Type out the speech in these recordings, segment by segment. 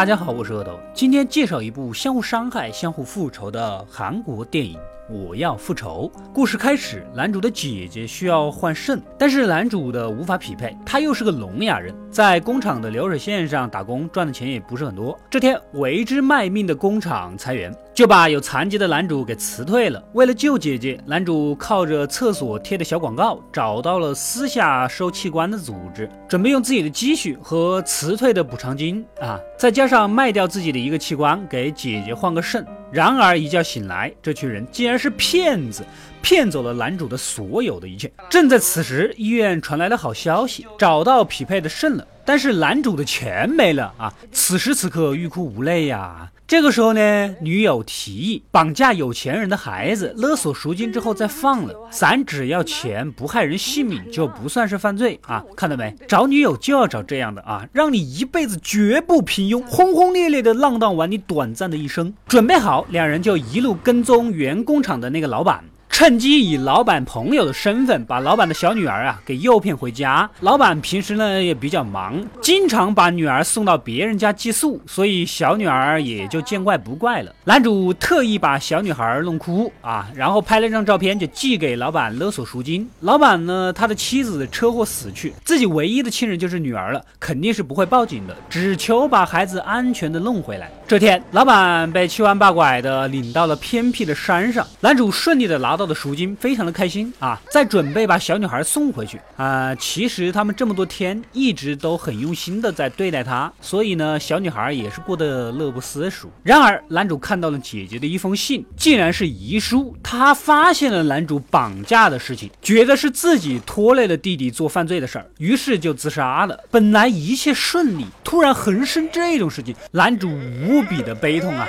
大家好，我是阿斗，今天介绍一部相互伤害、相互复仇的韩国电影。我要复仇。故事开始，男主的姐姐需要换肾，但是男主的无法匹配，他又是个聋哑人，在工厂的流水线上打工，赚的钱也不是很多。这天，为之卖命的工厂裁员，就把有残疾的男主给辞退了。为了救姐姐，男主靠着厕所贴的小广告，找到了私下收器官的组织，准备用自己的积蓄和辞退的补偿金啊，再加上卖掉自己的一个器官，给姐姐换个肾。然而一觉醒来，这群人竟然是骗子，骗走了男主的所有的一切。正在此时，医院传来了好消息，找到匹配的肾了。但是男主的钱没了啊！此时此刻欲哭无泪呀。这个时候呢，女友提议绑架有钱人的孩子，勒索赎金之后再放了。咱只要钱，不害人性命，就不算是犯罪啊！看到没？找女友就要找这样的啊，让你一辈子绝不平庸，轰轰烈烈的浪荡完你短暂的一生。准备好，两人就一路跟踪原工厂的那个老板。趁机以老板朋友的身份，把老板的小女儿啊给诱骗回家。老板平时呢也比较忙，经常把女儿送到别人家寄宿，所以小女儿也就见怪不怪了。男主特意把小女孩弄哭啊，然后拍了一张照片就寄给老板勒索赎金。老板呢，他的妻子车祸死去，自己唯一的亲人就是女儿了，肯定是不会报警的，只求把孩子安全的弄回来。这天，老板被七弯八拐的领到了偏僻的山上，男主顺利的拿。到的赎金非常的开心啊，在准备把小女孩送回去啊。其实他们这么多天一直都很用心的在对待她，所以呢，小女孩也是过得乐不思蜀。然而，男主看到了姐姐的一封信，竟然是遗书。他发现了男主绑架的事情，觉得是自己拖累了弟弟做犯罪的事儿，于是就自杀了。本来一切顺利，突然横生这种事情，男主无比的悲痛啊。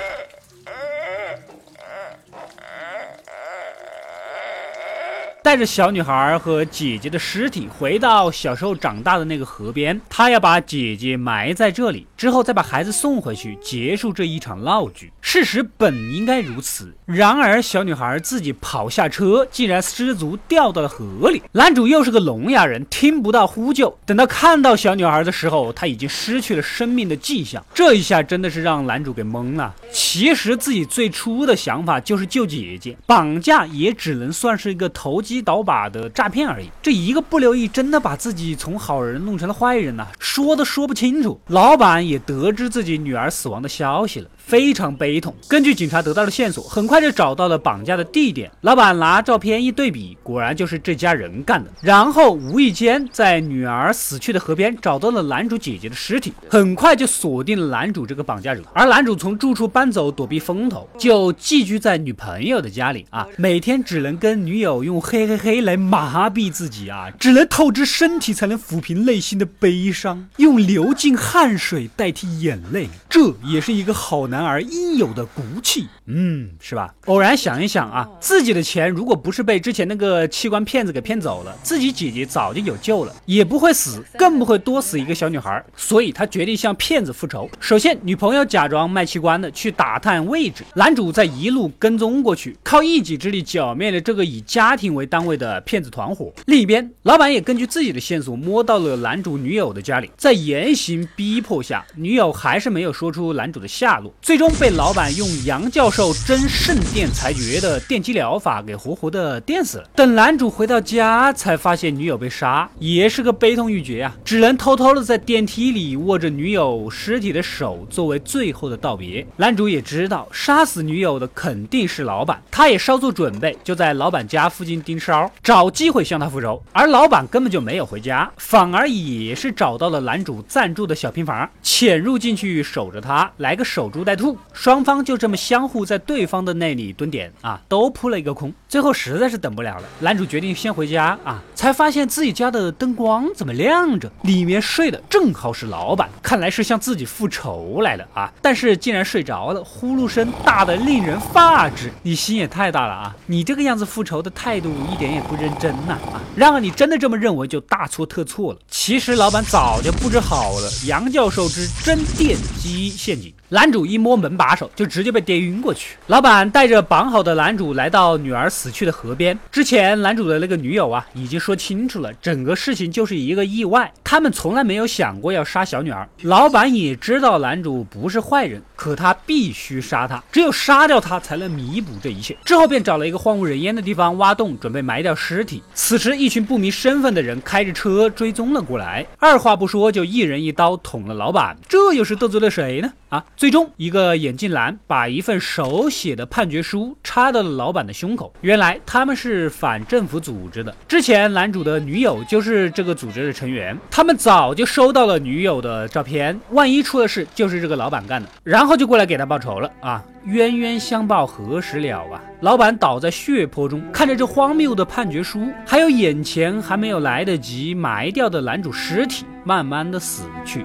带着小女孩和姐姐的尸体回到小时候长大的那个河边，他要把姐姐埋在这里，之后再把孩子送回去，结束这一场闹剧。事实本应该如此，然而小女孩自己跑下车，竟然失足掉到了河里。男主又是个聋哑人，听不到呼救。等到看到小女孩的时候，他已经失去了生命的迹象。这一下真的是让男主给懵了。其实自己最初的想法就是救姐姐，绑架也只能算是一个投机。倒把的诈骗而已，这一个不留意，真的把自己从好人弄成了坏人呐，说都说不清楚。老板也得知自己女儿死亡的消息了。非常悲痛。根据警察得到的线索，很快就找到了绑架的地点。老板拿照片一对比，果然就是这家人干的。然后无意间在女儿死去的河边找到了男主姐姐的尸体，很快就锁定了男主这个绑架者。而男主从住处搬走躲避风头，就寄居在女朋友的家里啊，每天只能跟女友用嘿嘿嘿来麻痹自己啊，只能透支身体才能抚平内心的悲伤，用流尽汗水代替眼泪，这也是一个好。男儿应有的骨气，嗯，是吧？偶然想一想啊，自己的钱如果不是被之前那个器官骗子给骗走了，自己姐姐早就有救了，也不会死，更不会多死一个小女孩。所以他决定向骗子复仇。首先，女朋友假装卖器官的去打探位置，男主在一路跟踪过去，靠一己之力剿灭了这个以家庭为单位的骗子团伙。另一边，老板也根据自己的线索摸到了男主女友的家里，在严刑逼迫下，女友还是没有说出男主的下落。最终被老板用杨教授真肾电裁决的电击疗法给活活的电死了。等男主回到家，才发现女友被杀，也是个悲痛欲绝啊！只能偷偷的在电梯里握着女友尸体的手，作为最后的道别。男主也知道杀死女友的肯定是老板，他也稍作准备，就在老板家附近盯梢，找机会向他复仇。而老板根本就没有回家，反而也是找到了男主暂住的小平房，潜入进去守着他，来个守株待。兔双方就这么相互在对方的那里蹲点啊，都扑了一个空。最后实在是等不了了，男主决定先回家啊，才发现自己家的灯光怎么亮着，里面睡的正好是老板，看来是向自己复仇来了啊。但是竟然睡着了，呼噜声大的令人发指。你心也太大了啊！你这个样子复仇的态度一点也不认真呐啊！然而你真的这么认为就大错特错了。其实老板早就布置好了杨教授之真电机陷阱。男主一摸门把手，就直接被跌晕过去。老板带着绑好的男主来到女儿死去的河边。之前男主的那个女友啊，已经说清楚了，整个事情就是一个意外，他们从来没有想过要杀小女儿。老板也知道男主不是坏人，可他必须杀他，只有杀掉他才能弥补这一切。之后便找了一个荒无人烟的地方挖洞，准备埋掉尸体。此时，一群不明身份的人开着车追踪了过来，二话不说就一人一刀捅了老板。这又是得罪了谁呢？啊！最终，一个眼镜男把一份手写的判决书插到了老板的胸口。原来他们是反政府组织的，之前男主的女友就是这个组织的成员。他们早就收到了女友的照片，万一出了事，就是这个老板干的，然后就过来给他报仇了啊！冤冤相报何时了啊！老板倒在血泊中，看着这荒谬的判决书，还有眼前还没有来得及埋掉的男主尸体，慢慢的死去。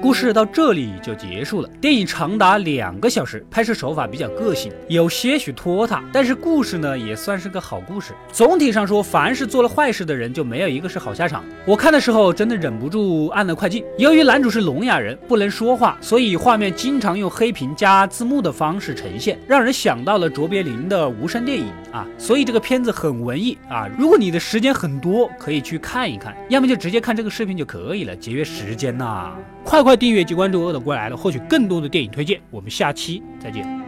故事到这里就结束了。电影长达两个小时，拍摄手法比较个性，有些许拖沓，但是故事呢也算是个好故事。总体上说，凡是做了坏事的人，就没有一个是好下场。我看的时候真的忍不住按了快进。由于男主是聋哑人，不能说话，所以画面经常用黑屏加字幕的方式呈现，让人想到了卓别林的无声电影啊。所以这个片子很文艺啊。如果你的时间很多，可以去看一看，要么就直接看这个视频就可以了，节约时间呐。快快订阅及关注饿的过来了，获取更多的电影推荐。我们下期再见。